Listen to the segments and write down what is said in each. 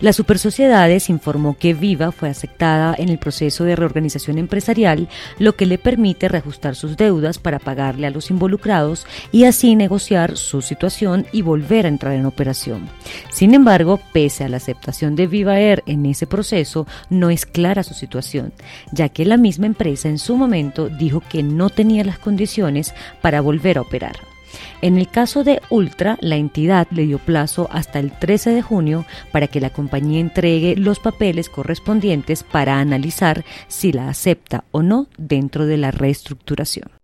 La Supersociedades informó que Viva fue aceptada en el proceso de reorganización empresarial, lo que le permite reajustar sus deudas para pagarle a los involucrados y así negociar su situación y volver a entrar en operación. Sin embargo, pese a la aceptación de Viva Air en ese proceso, no es clara su situación, ya que la misma empresa en su momento dijo que no tenía las condiciones para volver a operar. En el caso de Ultra, la entidad le dio plazo hasta el 13 de junio para que la compañía entregue los papeles correspondientes para analizar si la acepta o no dentro de la reestructuración.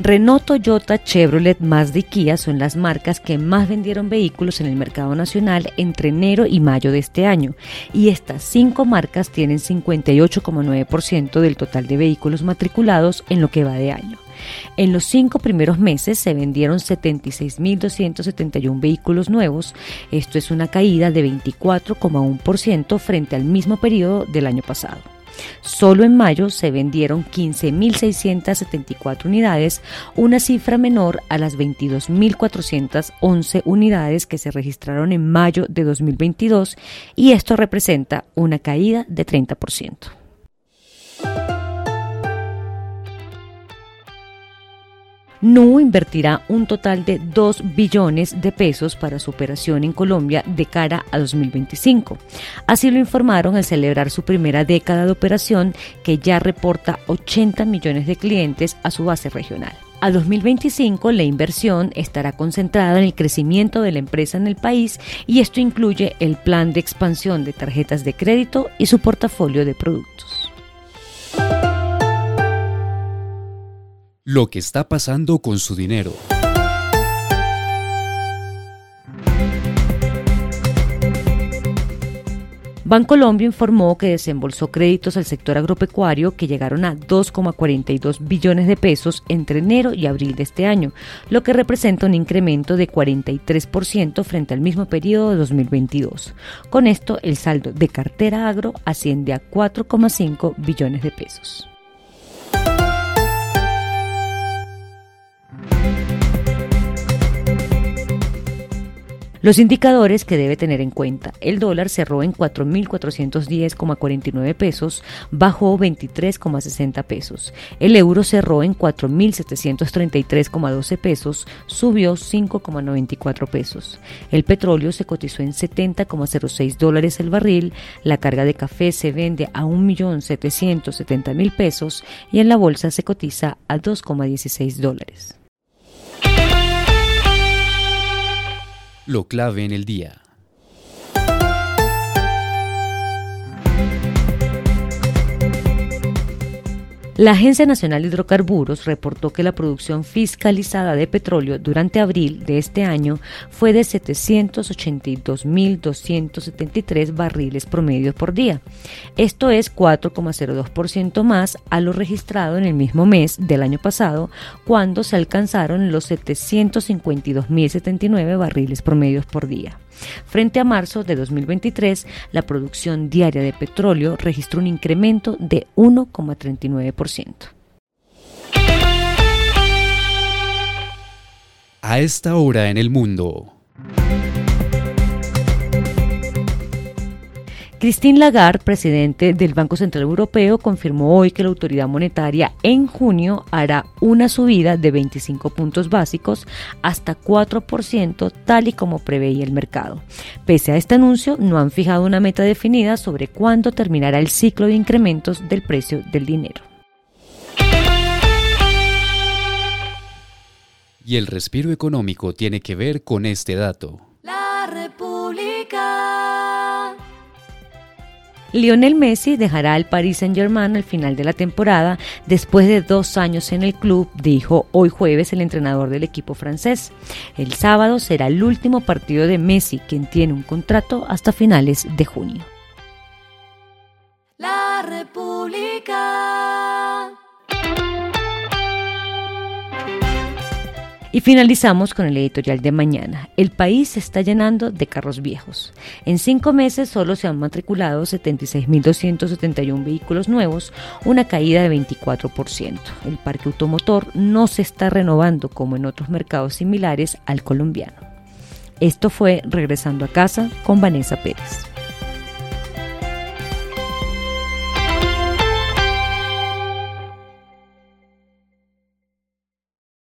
Renault, Toyota, Chevrolet, Mazda y Kia son las marcas que más vendieron vehículos en el mercado nacional entre enero y mayo de este año, y estas cinco marcas tienen 58,9% del total de vehículos matriculados en lo que va de año. En los cinco primeros meses se vendieron 76.271 vehículos nuevos, esto es una caída de 24,1% frente al mismo periodo del año pasado. Solo en mayo se vendieron 15.674 unidades, una cifra menor a las 22.411 unidades que se registraron en mayo de 2022 y esto representa una caída de 30%. NU invertirá un total de 2 billones de pesos para su operación en Colombia de cara a 2025. Así lo informaron al celebrar su primera década de operación que ya reporta 80 millones de clientes a su base regional. A 2025 la inversión estará concentrada en el crecimiento de la empresa en el país y esto incluye el plan de expansión de tarjetas de crédito y su portafolio de productos. Lo que está pasando con su dinero. Bancolombia informó que desembolsó créditos al sector agropecuario que llegaron a 2,42 billones de pesos entre enero y abril de este año, lo que representa un incremento de 43% frente al mismo periodo de 2022. Con esto, el saldo de cartera agro asciende a 4,5 billones de pesos. Los indicadores que debe tener en cuenta. El dólar cerró en 4.410,49 pesos, bajó 23,60 pesos. El euro cerró en 4.733,12 pesos, subió 5,94 pesos. El petróleo se cotizó en 70,06 dólares el barril. La carga de café se vende a 1.770.000 pesos y en la bolsa se cotiza a 2,16 dólares. Lo clave en el día. La Agencia Nacional de Hidrocarburos reportó que la producción fiscalizada de petróleo durante abril de este año fue de 782.273 barriles promedio por día. Esto es 4,02% más a lo registrado en el mismo mes del año pasado, cuando se alcanzaron los 752.079 barriles promedios por día. Frente a marzo de 2023, la producción diaria de petróleo registró un incremento de 1,39%. A esta hora en el mundo. Christine Lagarde, presidente del Banco Central Europeo, confirmó hoy que la autoridad monetaria en junio hará una subida de 25 puntos básicos hasta 4%, tal y como preveía el mercado. Pese a este anuncio, no han fijado una meta definida sobre cuándo terminará el ciclo de incrementos del precio del dinero. Y el respiro económico tiene que ver con este dato. Lionel Messi dejará al Paris Saint-Germain al final de la temporada después de dos años en el club, dijo hoy jueves el entrenador del equipo francés. El sábado será el último partido de Messi, quien tiene un contrato hasta finales de junio. Y finalizamos con el editorial de mañana. El país se está llenando de carros viejos. En cinco meses solo se han matriculado 76.271 vehículos nuevos, una caída de 24%. El parque automotor no se está renovando como en otros mercados similares al colombiano. Esto fue Regresando a casa con Vanessa Pérez.